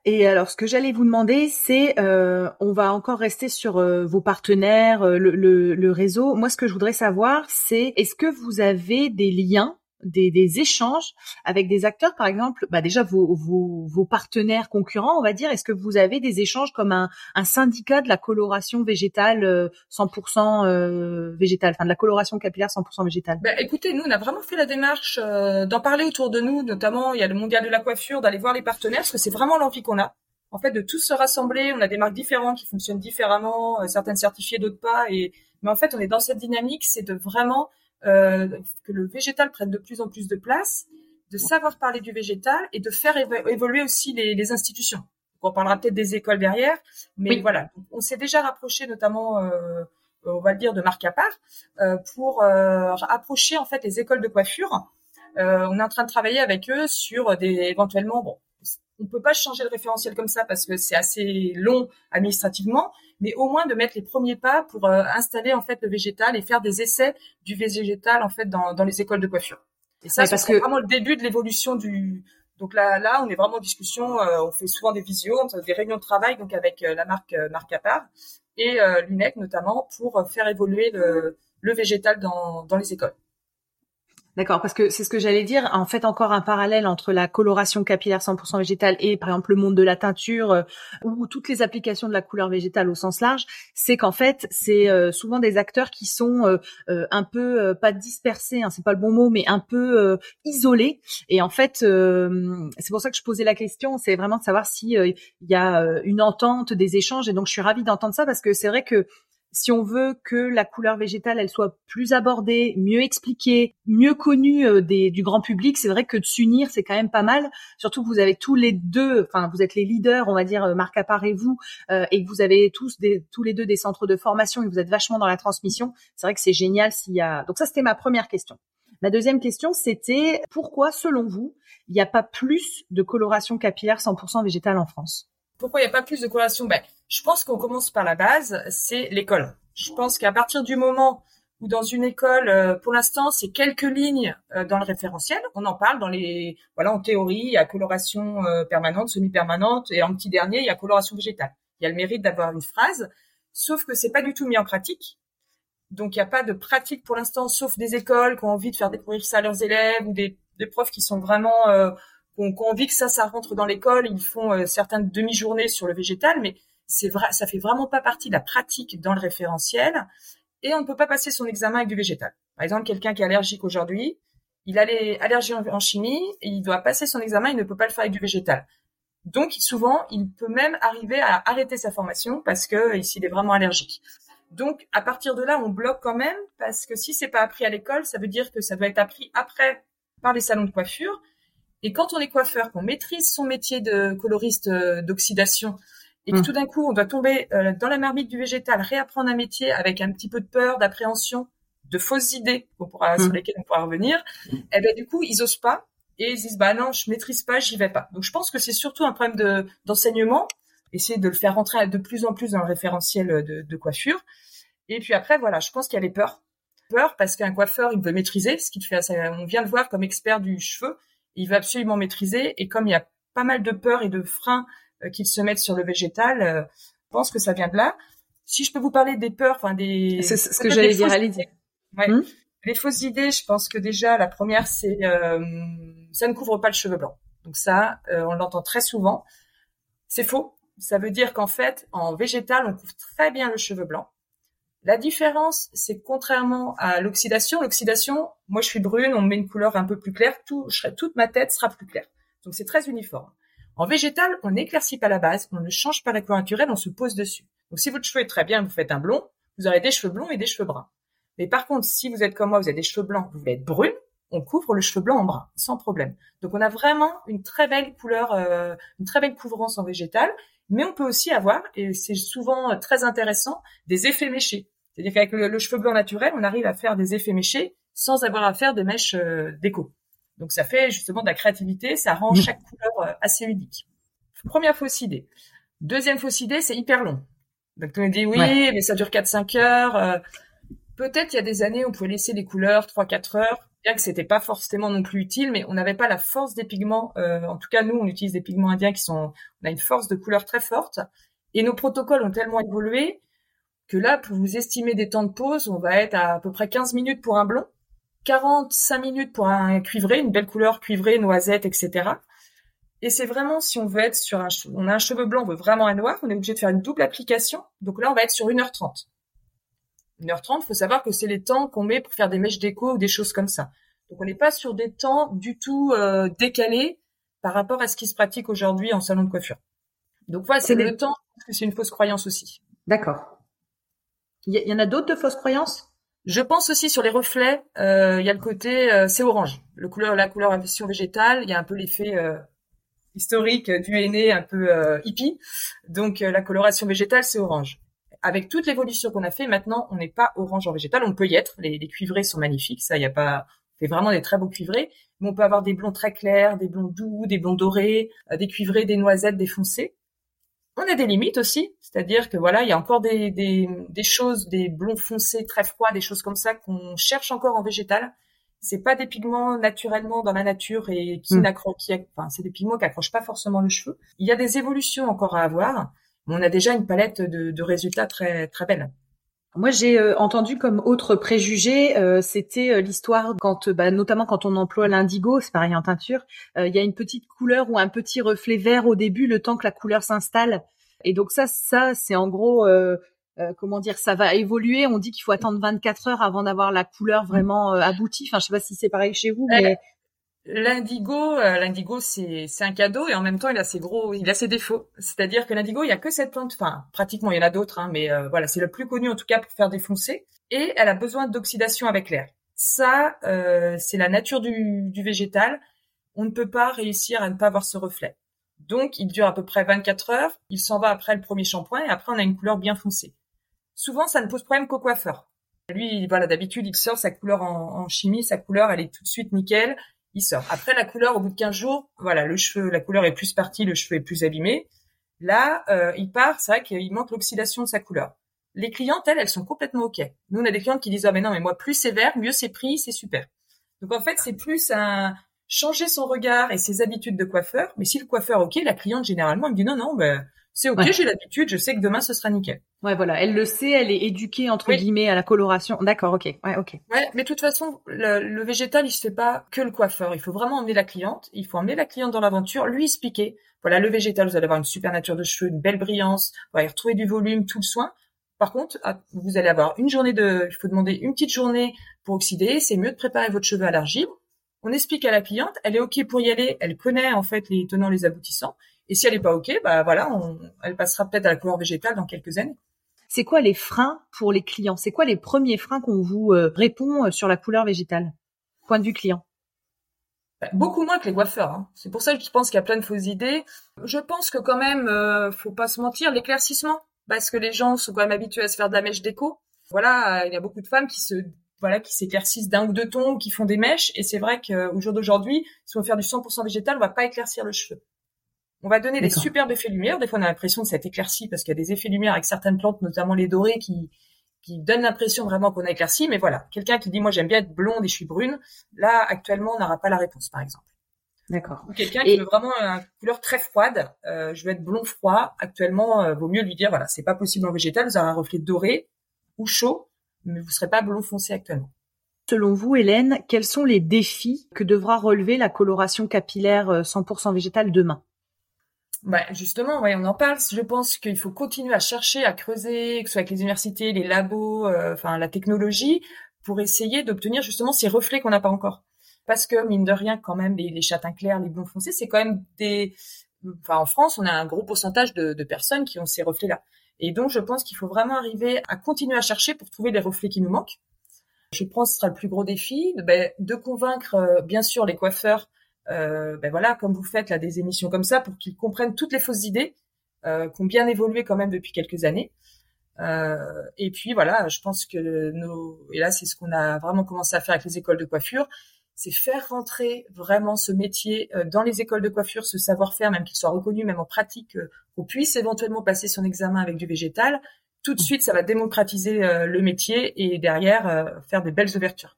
Et alors, ce que j'allais vous demander, c'est, euh, on va encore rester sur euh, vos partenaires, euh, le, réseau. Moi, ce que je voudrais savoir, c'est, est-ce que vous avez des liens des, échanges avec des acteurs, par exemple, bah déjà vos, vos, partenaires concurrents, on va dire. Est-ce que vous avez des échanges comme un, syndicat de la coloration végétale 100% euh, euh, végétale, enfin de la coloration capillaire 100% végétale?
Bah, Écoutez, nous on a vraiment fait la démarche euh, d'en parler autour de nous, notamment il y a le mondial de la coiffure, d'aller voir les partenaires, parce que c'est vraiment l'envie qu'on a. En fait, de tous se rassembler, on a des marques différentes qui fonctionnent différemment, certaines certifiées, d'autres pas, et mais en fait, on est dans cette dynamique, c'est de vraiment euh, que le végétal prenne de plus en plus de place, de savoir parler du végétal et de faire évoluer aussi les, institutions. on parlera peut-être des écoles derrière, mais voilà, on s'est déjà rapproché notamment, euh, on va le dire, de marque à part, euh, pour approcher en fait les écoles de coiffure. on est en train de travailler avec eux sur des éventuellement, bon, on peut pas changer le référentiel comme ça parce que c'est assez long administrativement, mais au moins de mettre les premiers pas pour euh, installer en fait le végétal et faire des essais du végétal en fait dans, dans les écoles de coiffure. Et ça, c'est vraiment le début de l'évolution du. Donc là, là, on est vraiment en discussion. Euh, on fait souvent des visios, des réunions de travail, donc avec euh, la marque marque Apart et l'UNEC notamment pour faire évoluer le, le végétal dans, dans les écoles.
D'accord, parce que c'est ce que j'allais dire. En fait, encore un parallèle entre la coloration capillaire 100% végétale et, par exemple, le monde de la teinture euh, ou toutes les applications de la couleur végétale au sens large, c'est qu'en fait, c'est euh, souvent des acteurs qui sont euh, un peu pas dispersés, hein, c'est pas le bon mot, mais un peu isolés. Et en fait, c'est pour ça que je posais la question. C'est vraiment de savoir s'il il y a une entente, des échanges. Et donc, je suis ravie d'entendre ça parce que c'est vrai que si on veut que la couleur végétale elle soit plus abordée, mieux expliquée, mieux connue euh, du grand public, c'est vrai que de s'unir c'est quand même pas mal. Surtout que vous avez tous les deux, enfin vous êtes les leaders, on va dire euh, Marc Appart et vous, euh, et que vous avez tous tous les deux des centres de formation et vous êtes vachement dans la transmission. C'est vrai que c'est génial s'il y a. Donc ça c'était ma première question. Ma deuxième question c'était pourquoi selon vous il n'y a pas plus de coloration capillaire 100% végétale en France?
Pourquoi il n'y a pas plus de coloration ben, Je pense qu'on commence par la base, c'est l'école. Je pense qu'à partir du moment où dans une école, euh, pour l'instant, c'est quelques lignes euh, dans le référentiel, on en parle dans les, voilà, en théorie, il y a coloration euh, permanente, semi-permanente, et en petit dernier, il y a coloration végétale. Il y a le mérite d'avoir une phrase, sauf que c'est pas du tout mis en pratique. Donc il n'y a pas de pratique pour l'instant, sauf des écoles qui ont envie de faire découvrir ça à leurs élèves ou des, des profs qui sont vraiment qu'on qu envie que ça, ça rentre dans l'école. Ils font euh, certaines demi-journées sur le végétal, mais c'est vrai, ça fait vraiment pas partie de la pratique dans le référentiel. Et on ne peut pas passer son examen avec du végétal. Par exemple, quelqu'un qui est allergique aujourd'hui, il a les allergies en, chimie et il doit passer son examen, il ne peut pas le faire avec du végétal. Donc souvent, il peut même arriver à arrêter sa formation parce que s'il est vraiment allergique. Donc à partir de là, on bloque quand même parce que si c'est pas appris à l'école, ça veut dire que ça doit être appris après par les salons de coiffure et quand on est coiffeur, qu'on maîtrise son métier de coloriste euh, d'oxydation, et que mmh. tout d'un coup on doit tomber euh, dans la marmite du végétal, réapprendre un métier avec un petit peu de peur, d'appréhension, de fausses idées pourra, sur mmh. lesquelles on pourra revenir, mmh. eh ben du coup ils osent pas et ils disent bah non je maîtrise pas, j'y vais pas. Donc je pense que c'est surtout un problème de d'enseignement, essayer de le faire rentrer de plus en plus dans le référentiel de, de coiffure. Et puis après voilà, je pense qu'il y a les peurs, peur parce qu'un coiffeur il veut maîtriser, ce qui fait, on vient de voir comme expert du cheveu, il veut absolument maîtriser. Et comme il y a pas mal de peurs et de freins euh, qu'ils se mettent sur le végétal, euh, je pense que ça vient de là. Si je peux vous parler des peurs, enfin des...
C'est ce que j'allais dire, allez
Ouais. Hmm les fausses idées, je pense que déjà la première, c'est euh, ça ne couvre pas le cheveu blanc. Donc ça, on l'entend très souvent. C'est faux. Ça veut dire qu'en fait, en végétal, on couvre très bien le cheveu blanc. La différence, c'est contrairement à l'oxydation, l'oxydation, moi je suis brune, on met une couleur un peu plus claire, tout, toute ma tête sera plus claire. Donc c'est très uniforme. En végétal, on n'éclaircit pas la base, on ne change pas la couleur naturelle, on se pose dessus. Donc si votre cheveu est très bien, vous faites un blond, vous aurez des cheveux blonds et des cheveux bruns. Mais par contre, si vous êtes comme moi, vous avez des cheveux blancs, vous voulez être brune, on couvre le cheveu blanc en brun, sans problème. Donc on a vraiment une très belle couleur, euh, une très belle couvrance en végétal, mais on peut aussi avoir, et c'est souvent très intéressant, des effets méchés. C'est-à-dire qu'avec le, cheveu blanc naturel, on arrive à faire des effets méchés sans avoir à faire des mèches euh, déco. Donc ça fait justement de la créativité, ça rend mmh. chaque couleur euh, assez unique. Première fausse idée. Deuxième fausse idée, c'est hyper long. Donc on dit oui, mais ça dure 4-5 heures. Euh, peut-être il y a des années, on pouvait laisser les couleurs 3-4 heures, bien que c'était pas forcément non plus utile, mais on n'avait pas la force des pigments. en tout cas, nous, on utilise des pigments indiens qui sont, on a une force de couleur très forte. Et nos protocoles ont tellement évolué que là, pour vous estimer des temps de pause, on va être à, à peu près 15 minutes pour un blond, 45 minutes pour un cuivré, une belle couleur cuivrée, noisette, etc. Et c'est vraiment, si on veut être sur un, on a un cheveu blanc, on veut vraiment un noir, on est obligé de faire une double application. Donc là, on va être sur 1h30. 1h30, faut savoir que c'est les temps qu'on met pour faire des mèches déco ou des choses comme ça. Donc on n'est pas sur des temps du tout euh, décalés par rapport à ce qui se pratique aujourd'hui en salon de coiffure. Donc voilà, c'est le temps, parce que c'est une fausse croyance aussi.
D'accord. Il y, en a d'autres de fausses croyances?
Je pense aussi sur les reflets. Euh, il y a le côté, euh, c'est orange. Le couleur, la couleur version végétale. Il y a un peu l'effet euh, historique du aîné, un peu hippie. Donc la coloration végétale, c'est orange. Avec toute l'évolution qu'on a fait, maintenant, on n'est pas orange en végétal. On peut y être. Les, les cuivrés sont magnifiques. Ça, il y a pas. Fait vraiment des très beaux cuivrés. Mais on peut avoir des blonds très clairs, des blonds doux, des blonds dorés, des cuivrés, des noisettes, des foncés. On a des limites aussi, c'est-à-dire que voilà, il y a encore des, des, des choses, des blonds foncés très froids, des choses comme ça qu'on cherche encore en végétal. C'est pas des pigments naturellement dans la nature et qui mmh. qui, enfin, c'est des pigments qui accrochent pas forcément le cheveu. Il y a des évolutions encore à avoir, mais on a déjà une palette de, de résultats très très belle.
Moi, j'ai euh, entendu comme autre préjugé, euh, c'était euh, l'histoire quand, bah, notamment quand on emploie l'indigo, c'est pareil en teinture, il y a une petite couleur ou un petit reflet vert au début, le temps que la couleur s'installe. Et donc ça, ça, c'est en gros, comment dire, ça va évoluer. On dit qu'il faut attendre 24 heures avant d'avoir la couleur vraiment aboutie. Enfin, je sais pas si c'est pareil chez vous, mais
L'indigo, euh, l'indigo, c'est un cadeau et en même temps, il a ses gros, il a ses défauts. C'est-à-dire que l'indigo, il y a que cette plante, enfin pratiquement, il y en a d'autres, hein, mais euh, voilà, c'est le plus connu en tout cas pour faire défoncer. Et elle a besoin d'oxydation avec l'air. Ça, euh, c'est la nature du, du végétal. On ne peut pas réussir à ne pas avoir ce reflet. Donc, il dure à peu près 24 heures. Il s'en va après le premier shampoing et après, on a une couleur bien foncée. Souvent, ça ne pose problème qu'au coiffeur. Lui, voilà, d'habitude, il sort sa couleur en, en, chimie, sa couleur, elle est tout de suite nickel il sort. Après la couleur, au bout de 15 jours, voilà, le cheveu, la couleur est plus partie, le cheveu est plus abîmé. Là, euh, il part, c'est vrai qu'il manque l'oxydation de sa couleur. Les clientes, elles, elles sont complètement ok. Nous, on a des clientes qui disent ah mais non, mais moi plus c'est vert, mieux c'est pris, c'est super. Donc en fait, c'est plus un changer son regard et ses habitudes de coiffeur. Mais si le coiffeur ok, la cliente généralement elle me dit non non, ben c'est ok, j'ai l'habitude, je sais que demain ce sera nickel.
Ouais, voilà, elle le sait, elle est éduquée entre guillemets à la coloration. D'accord, ok, ouais, ok.
Ouais, mais de toute façon, le, végétal, il se fait pas que le coiffeur. Il faut vraiment emmener la cliente. Il faut emmener la cliente dans l'aventure, lui expliquer. Voilà, le végétal, vous allez avoir une super nature de cheveux, une belle brillance, vous allez retrouver du volume, tout le soin. Par contre, ah, vous allez avoir une journée de, il faut demander une petite journée pour oxyder. C'est mieux de préparer votre cheveu à l'argile. On explique à la cliente, elle est ok pour y aller, elle connaît en fait les tenants, les aboutissants. Et si elle n'est pas OK, bah voilà, elle passera peut-être à la couleur végétale dans quelques années.
C'est quoi les freins pour les clients? C'est quoi les premiers freins qu'on vous euh, répond euh, sur la couleur végétale? Point de vue client.
Bah, beaucoup moins que les coiffeurs. Hein. C'est pour ça que je pense qu'il y a plein de fausses idées. Je pense que quand même, euh, faut pas se mentir, l'éclaircissement, parce que les gens sont quand même habitués à se faire de la mèche déco. Voilà, il y a beaucoup de femmes qui se voilà qui s'éclaircissent d'un ou deux tons, qui font des mèches. Et c'est vrai qu'au jour d'aujourd'hui, si on veut faire du 100% végétal, on va pas éclaircir le cheveu. On va donner des superbes effets lumière. Des fois, on a l'impression que c'est éclairci parce qu'il y a des effets lumière avec certaines plantes, notamment les dorés, qui, qui donnent l'impression vraiment qu'on a éclairci. Mais voilà, quelqu'un qui dit moi j'aime bien être blonde et je suis brune, là actuellement on n'aura pas la réponse, par exemple.
D'accord.
Quelqu'un qui veut vraiment une couleur très froide, euh, je veux être blond froid. Actuellement, euh, vaut mieux lui dire voilà, c'est pas possible en végétal. Vous aurez un reflet doré ou chaud, mais vous serez pas blond foncé actuellement.
Selon vous, Hélène, quels sont les défis que devra relever la coloration capillaire 100% euh, végétale demain?
Bah, justement, ouais, on en parle. Je pense qu'il faut continuer à chercher, à creuser, que ce soit avec les universités, les labos, euh, enfin la technologie, pour essayer d'obtenir justement ces reflets qu'on n'a pas encore. Parce que mine de rien, quand même, les, les châtains clairs, les blonds foncés, c'est quand même des. Enfin, en France, on a un gros pourcentage de, de personnes qui ont ces reflets-là. Et donc, je pense qu'il faut vraiment arriver à continuer à chercher pour trouver les reflets qui nous manquent. Je pense que ce sera le plus gros défi, de, ben, de convaincre, euh, bien sûr, les coiffeurs euh, ben voilà, comme vous faites là des émissions comme ça, pour qu'ils comprennent toutes les fausses idées euh, qui ont bien évolué quand même depuis quelques années. Euh, et puis voilà, je pense que nos et là c'est ce qu'on a vraiment commencé à faire avec les écoles de coiffure, c'est faire rentrer vraiment ce métier euh, dans les écoles de coiffure, ce savoir-faire, même qu'il soit reconnu, même en pratique, euh, qu'on puisse éventuellement passer son examen avec du végétal. Tout de suite, ça va démocratiser le métier et derrière faire des belles ouvertures.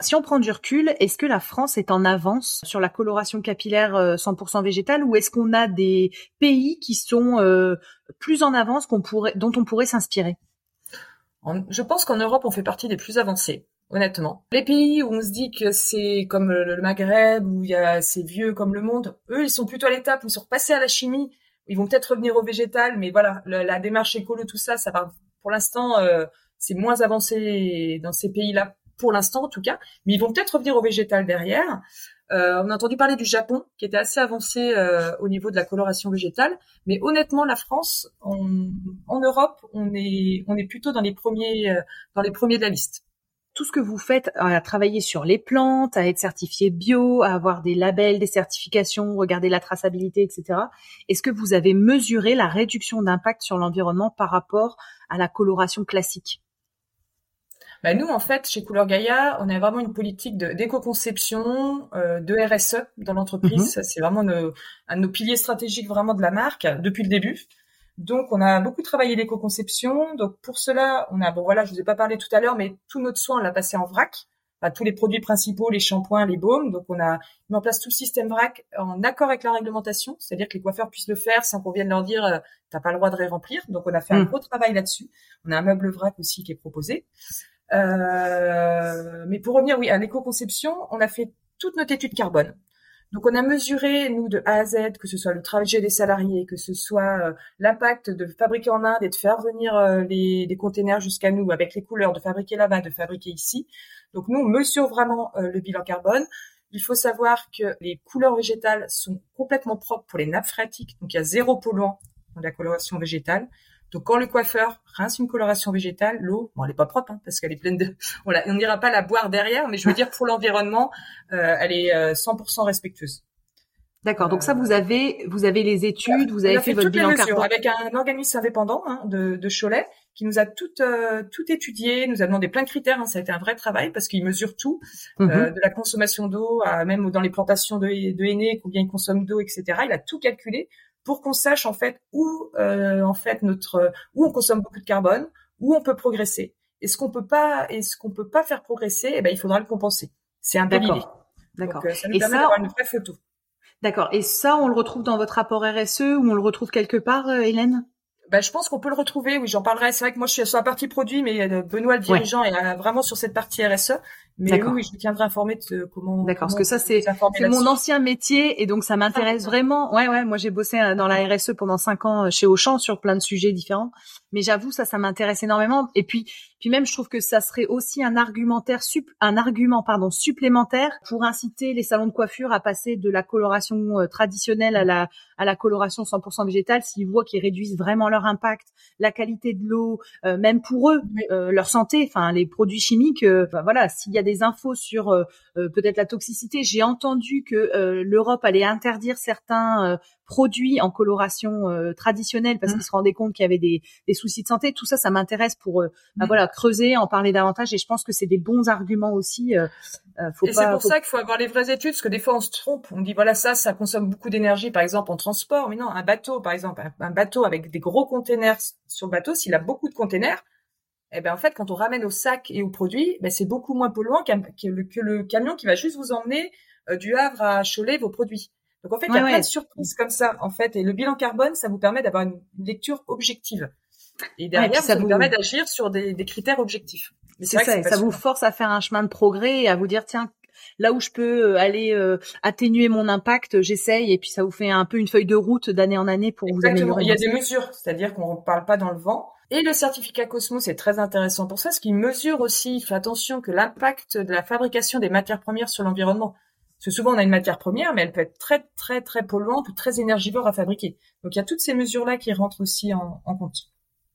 Si on prend du recul, est-ce que la France est en avance sur la coloration capillaire 100% euh, végétale ou est-ce qu'on a des pays qui sont euh, plus en avance qu'on pourrait, dont on pourrait s'inspirer?
Je pense qu'en Europe, on fait partie des plus avancés. Honnêtement, les pays où on se dit que c'est comme le Maghreb, où il y a c'est vieux comme le monde, eux ils sont plutôt à l'étape où ils sont repassés à la chimie. Ils vont peut-être revenir au végétal, mais voilà, la, démarche écolo, tout ça, ça va. Pour l'instant, euh, c'est moins avancé dans ces pays-là pour l'instant en tout cas, mais ils vont peut-être revenir au végétal derrière. Euh, on a entendu parler du Japon, qui était assez avancé euh, au niveau de la coloration végétale, mais honnêtement, la France, en Europe, on est, on est plutôt dans les premiers, euh, dans les premiers de la liste.
Tout ce que vous faites à travailler sur les plantes, à être certifié bio, à avoir des labels, des certifications, regarder la traçabilité, etc. Est-ce que vous avez mesuré la réduction d'impact sur l'environnement par rapport à la coloration classique?
Bah nous, en fait, chez Couleur Gaïa, on a vraiment une politique d'éco-conception, euh, de RSE dans l'entreprise. Mhm. C'est vraiment un de nos piliers stratégiques vraiment de la marque depuis le début. Donc, on a beaucoup travaillé l'éco-conception. Donc, pour cela, on a, bon voilà, je vous ai pas parlé tout à l'heure, mais tout notre soin, on l'a passé en vrac. Enfin, tous les produits principaux, les shampoings, les baumes. Donc, on a mis en place tout le système vrac en accord avec la réglementation, c'est-à-dire que les coiffeurs puissent le faire sans qu'on vienne leur dire euh, t'as pas le droit de ré-remplir. Donc, on a fait un mm. gros travail là-dessus. On a un meuble vrac aussi qui est proposé. Euh, mais pour revenir, oui, à l'éco-conception, on a fait toute notre étude carbone. Donc on a mesuré, nous, de A à Z, que ce soit le travail des salariés, que ce soit euh, l'impact de fabriquer en Inde et de faire venir euh, les, les containers jusqu'à nous avec les couleurs, de fabriquer là-bas, de fabriquer ici. Donc nous, on mesure vraiment euh, le bilan carbone. Il faut savoir que les couleurs végétales sont complètement propres pour les nappes phréatiques, donc il y a zéro polluant dans la coloration végétale. Donc quand le coiffeur rince une coloration végétale, l'eau, bon, elle est pas propre hein, parce qu'elle est pleine de, <laughs> on n'ira pas la boire derrière, mais je veux dire pour l'environnement, euh, elle est 100% euh, respectueuse.
D'accord. Donc ça, vous avez, vous avez les études, vous avez fait, votre bilan carbone
avec un organisme indépendant hein, de, de Cholet qui nous a tout euh, tout étudié, nous a demandé plein de critères. Hein, ça a été un vrai travail parce qu'il mesure tout, mhm. de la consommation d'eau, à même dans les plantations de, de henné, combien il consomme d'eau, etc. Il a tout calculé pour qu'on sache en fait où euh, en fait notre où on consomme beaucoup de carbone, où on peut progresser. Et ce qu'on peut pas et ce qu'on peut pas faire progresser, eh ben il faudra le compenser. C'est un D'accord.
D'accord.
Euh, ça nous permet d'avoir une vraie photo.
D'accord. Et ça, on le retrouve dans votre rapport RSE ou on le retrouve quelque part, euh, Hélène?
Ben, je pense qu'on peut le retrouver. Oui, j'en parlerai. C'est vrai que moi, je suis sur la partie produit, mais Benoît, le dirigeant, est vraiment sur cette partie RSE. Mais oui, je tiendrai informé de comment.
D'accord, parce que ça c'est mon ancien métier et donc ça m'intéresse ah, vraiment. Ouais, ouais, moi j'ai bossé euh, dans la RSE pendant cinq ans euh, chez Auchan sur plein de sujets différents. Mais j'avoue ça, ça m'intéresse énormément. Et puis, puis même je trouve que ça serait aussi un argumentaire sup, un argument pardon supplémentaire pour inciter les salons de coiffure à passer de la coloration euh, traditionnelle à la à la coloration 100% végétale s'ils voient qu'ils réduisent vraiment leur impact, la qualité de l'eau, même pour eux, leur santé, enfin les produits chimiques. Ben, voilà, s'il y a des infos sur euh, euh, peut-être la toxicité. J'ai entendu que euh, l'Europe allait interdire certains produits en coloration traditionnelle parce mmh. qu'ils se rendaient compte qu'il y avait des, soucis de santé. Tout ça, ça m'intéresse pour bah, mmh. voilà creuser, en parler davantage. Et je pense que c'est des bons arguments aussi.
faut et c'est pour ça qu'il faut avoir les vraies études, parce que des fois on se trompe. On dit voilà ça, ça consomme beaucoup d'énergie, par exemple en transport. Mais non, un bateau, par exemple, un, bateau avec des gros containers sur le bateau, s'il a beaucoup de containers, eh ben en fait, quand on ramène au sac et au produit, ben, c'est beaucoup moins polluant que, le, camion qui va juste vous emmener euh, du Havre à Cholet vos produits. Donc en fait, il y a plein de surprises comme ça, en fait. Et le bilan carbone, ça vous permet d'avoir une, lecture objective. Et derrière, ça vous, permet d'agir sur des, critères objectifs.
C'est ça, ça vous force à faire un chemin de progrès et à vous dire, tiens, là où je peux euh, aller euh, atténuer mon impact, j'essaye et puis ça vous fait un peu une feuille de route d'année en année pour vous améliorer.
Il y a des mesures, c'est-à-dire qu'on ne parle pas dans le vent. Et le certificat Cosmos est très intéressant pour ça, ce qui mesure aussi, il fait attention que l'impact de la fabrication des matières premières sur l'environnement. Parce que souvent on a une matière première, mais elle peut être très très très polluante ou très énergivore à fabriquer. Donc il y a toutes ces mesures-là qui rentrent aussi en, en compte.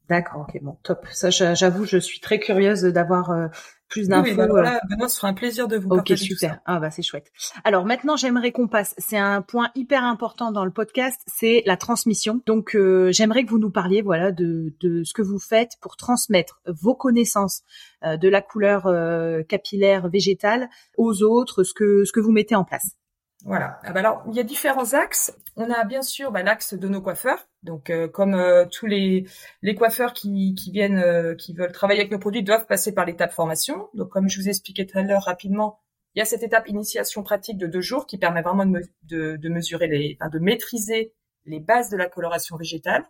D'accord, ok, bon, top. Ça, j'avoue, je suis très curieuse d'avoir euh, plus d'infos. Oui,
bah voilà, euh. Benoît, ce sera un plaisir de vous
Ok, super. Ah bah c'est chouette. Alors maintenant, j'aimerais qu'on passe. C'est un point hyper important dans le podcast, c'est la transmission. Donc euh, j'aimerais que vous nous parliez, voilà, de, de ce que vous faites pour transmettre vos connaissances euh, de la couleur capillaire végétale aux autres, ce que ce que vous mettez en place.
Voilà. Ah bah alors, il y a différents axes. On a bien sûr bah, l'axe de nos coiffeurs. Donc, euh, comme euh, tous les, les coiffeurs qui, qui viennent, euh, qui veulent travailler avec nos produits, doivent passer par l'étape formation. Donc, comme je vous ai expliqué tout à l'heure rapidement, il y a cette étape initiation pratique de deux jours qui permet vraiment de, de, de mesurer les, enfin, de maîtriser les bases de la coloration végétale.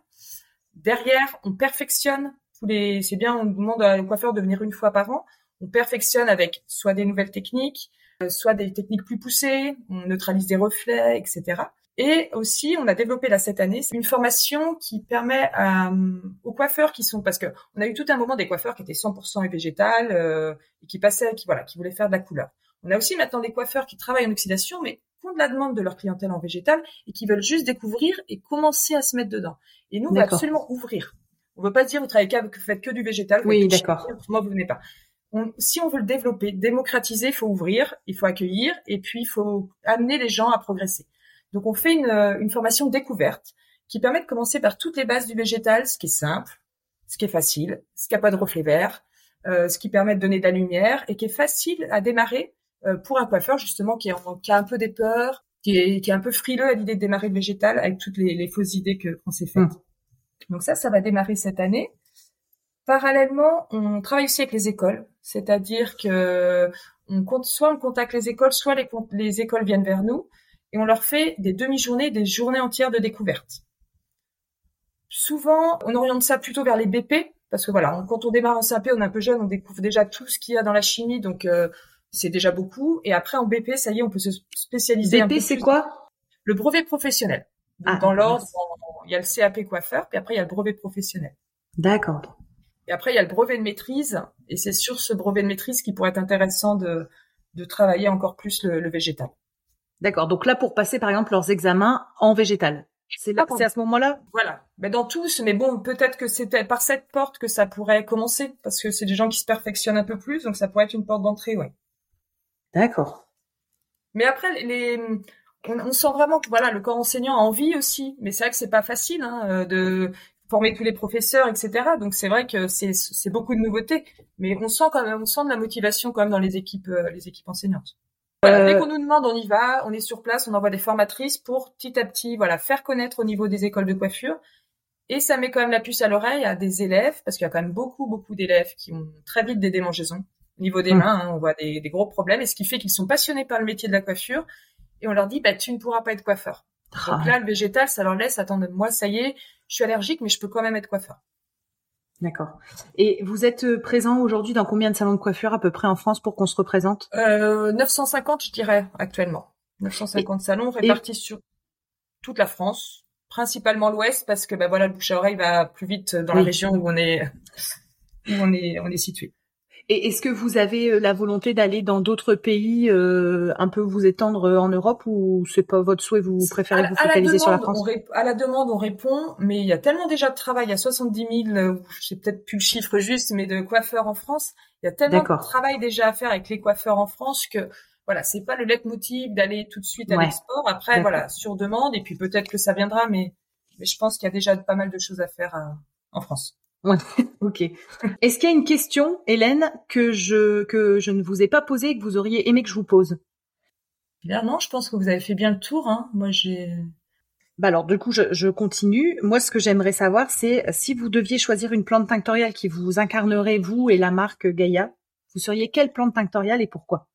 Derrière, on perfectionne tous les. C'est bien, on demande aux coiffeurs de venir une fois par an. On perfectionne avec soit des nouvelles techniques, soit des techniques plus poussées, on neutralise des reflets, etc. Et aussi, on a développé là cette année une formation qui permet euh, aux coiffeurs qui sont parce que on a eu tout un moment des coiffeurs qui étaient 100% végétal euh, et qui passaient, qui voilà, qui voulaient faire de la couleur. On a aussi maintenant des coiffeurs qui travaillent en oxydation, mais font de la demande de leur clientèle en végétal et qui veulent juste découvrir et commencer à se mettre dedans. Et nous, on va absolument ouvrir. On veut pas dire vous travaillez que vous faites que du végétal.
Oui, d'accord.
Moi, vous venez pas si on veut le développer, démocratiser, il faut ouvrir, il faut accueillir, et puis il faut amener les gens à progresser. Donc on fait une, euh, une formation découverte qui permet de commencer par toutes les bases du végétal, ce qui est simple, ce qui est facile, ce qui n'a pas de reflet vert, ce qui permet de donner de la lumière et qui est facile à démarrer pour un coiffeur justement qui, a un peu des peurs, qui est, un peu frileux à l'idée de démarrer le végétal avec toutes les, fausses idées que qu'on s'est faites. Mmh. Donc ça, ça va démarrer cette année. Parallèlement, on travaille aussi avec les écoles, c'est-à-dire que on compte, soit on contacte les écoles, soit les, les écoles viennent vers nous et on leur fait des demi-journées, des journées entières de découverte. Souvent, on oriente ça plutôt vers les BP parce que voilà, quand on démarre en CAP, on est un peu jeune, on découvre déjà tout ce qu'il y a dans la chimie, donc euh, c'est déjà beaucoup. Et après en BP, ça y est, on peut se spécialiser.
BP, c'est quoi?
Le brevet professionnel. Ah, dans l'ordre, il y a le CAP coiffeur, puis après il y a le brevet professionnel.
D'accord.
Et après, il y a le brevet de maîtrise, et c'est sur ce brevet de maîtrise qui pourrait être intéressant de, de travailler encore plus le, végétal.
D'accord. Donc là, pour passer par exemple leurs examens en végétal, c'est là, c'est à ce moment-là?
Voilà. Mais dans tous, mais bon, peut-être que c'était par cette porte que ça pourrait commencer, parce que c'est des gens qui se perfectionnent un peu plus, donc ça pourrait être une porte d'entrée, ouais.
D'accord.
Mais après, les, on, sent vraiment que voilà, le corps enseignant a envie aussi, mais c'est vrai que c'est pas facile hein, euh, de former tous les professeurs, etc. Donc c'est vrai que c'est beaucoup de nouveautés, mais on sent quand même, on sent de la motivation quand même dans les équipes, euh, les équipes enseignantes. Voilà, dès euh, qu'on nous demande, on y va, on est sur place, on envoie des formatrices pour petit à petit, voilà, faire connaître au niveau des écoles de coiffure. Et ça met quand même la puce à l'oreille à des élèves, parce qu'il y a quand même beaucoup, beaucoup d'élèves qui ont très vite des démangeaisons. Au niveau des mmh. mains, hein, on voit des, des, gros problèmes, et ce qui fait qu'ils sont passionnés par le métier de la coiffure. Et on leur dit, bah, tu ne pourras pas être coiffeur. Donc ah. là, le végétal, ça leur laisse attendre. Moi, ça y est, je suis allergique, mais je peux quand même être coiffeur.
D'accord. Et vous êtes euh, présent aujourd'hui dans combien de salons de coiffure à peu près en France pour qu'on se représente?
Euh, 950, je dirais, actuellement. 950 salons répartis sur toute la France, principalement l'Ouest, parce que ben voilà, le bouche à oreille va plus vite dans la région où on est, <laughs> où on est, on est situé.
Et est-ce que vous avez euh, la volonté d'aller dans d'autres pays, euh, un peu vous étendre euh, en Europe, ou c'est pas votre souhait, vous préférez vous focaliser sur la France
À la demande, on répond, mais il y a tellement déjà de travail, il y a 70 000, je sais peut-être plus le chiffre juste, mais de coiffeurs en France, il y a tellement de travail déjà à faire avec les coiffeurs en France que voilà, c'est pas le leitmotiv d'aller tout de suite à l'export. Après, voilà, sur demande, et puis peut-être que ça viendra, mais, mais je pense qu'il y a déjà pas mal de choses à faire en France.
Ouais, <laughs> ok. Est-ce qu'il y a une question, Hélène, que je que je ne vous ai pas posée et que vous auriez aimé que je vous pose?
Bien non, je pense que vous avez fait bien le tour. Hein. Moi, j'ai.
Bah alors, du coup, je, je continue. Moi, ce que j'aimerais savoir, c'est si vous deviez choisir une plante tinctoriale qui vous incarnerait vous et la marque Gaïa, vous seriez quelle plante tinctoriale et pourquoi?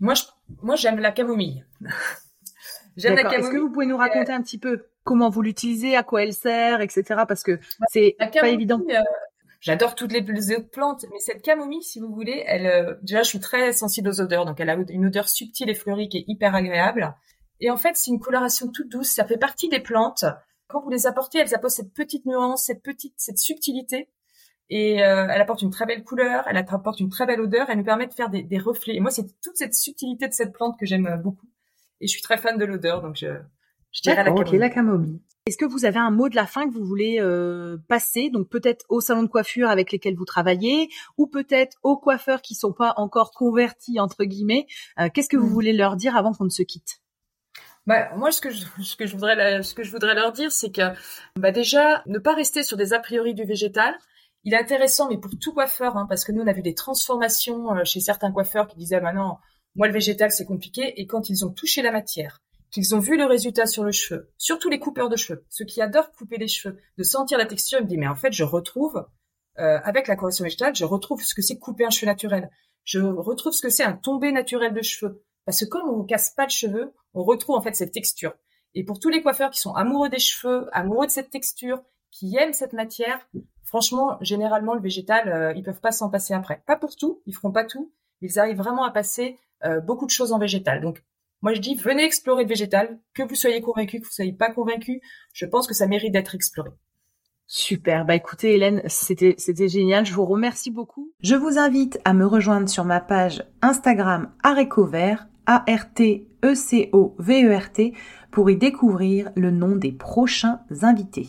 Moi, je, moi,
j'aime la camomille. <laughs> Est-ce que vous pouvez nous raconter un petit peu comment vous l'utilisez, à quoi elle sert, etc. Parce que bah, c'est pas évident. Euh,
j'adore toutes les, autres plantes, mais cette camomille, si vous voulez, elle, euh, déjà, je suis très sensible aux odeurs, donc elle a une odeur subtile et fleurie qui est hyper agréable. Et en fait, c'est une coloration toute douce. Ça fait partie des plantes. Quand vous les apportez, elles apportent cette petite nuance, cette petite, cette subtilité. Et euh, elle apporte une très belle couleur, elle apporte une très belle odeur, elle nous permet de faire des, des reflets. Et moi, c'est toute cette subtilité de cette plante que j'aime beaucoup. Et je suis très fan de l'odeur, donc je, je dirais la camomille.
la camomille. Est-ce que vous avez un mot de la fin que vous voulez euh, passer, donc peut-être au salon de coiffure avec lesquels vous travaillez, ou peut-être aux coiffeurs qui sont pas encore convertis entre guillemets. Euh, qu'est-ce que vous hmm. voulez leur dire avant qu'on ne se quitte?
Bah, moi, ce que je, ce que je voudrais, ce que je voudrais leur dire, c'est que, bah, déjà, ne pas rester sur des a priori du végétal. Il est intéressant, mais pour tout coiffeur, hein, parce que nous, on a vu des transformations euh, chez certains coiffeurs qui disaient, bah non, moi, le végétal, c'est compliqué. Et quand ils ont touché la matière, qu'ils ont vu le résultat sur le cheveu, surtout les coupeurs de cheveux, ceux qui adorent couper les cheveux, de sentir la texture, ils me disent mais en fait je retrouve euh, avec la correction végétale, je retrouve ce que c'est couper un cheveu naturel, je retrouve ce que c'est un tombé naturel de cheveux, parce que comme on ne casse pas le cheveu, on retrouve en fait cette texture. Et pour tous les coiffeurs qui sont amoureux des cheveux, amoureux de cette texture, qui aiment cette matière, franchement, généralement le végétal, euh, ils peuvent pas s'en passer après. Pas pour tout, ils feront pas tout, ils arrivent vraiment à passer euh, beaucoup de choses en végétal. Donc moi, je dis, venez explorer le végétal, que vous soyez convaincu, que vous soyez pas convaincu. Je pense que ça mérite d'être exploré.
Super. Bah écoutez, Hélène, c'était c'était génial. Je vous remercie beaucoup. Je vous invite à me rejoindre sur ma page Instagram Arécovert, A R T E C O V E R T, pour y découvrir le nom des prochains invités.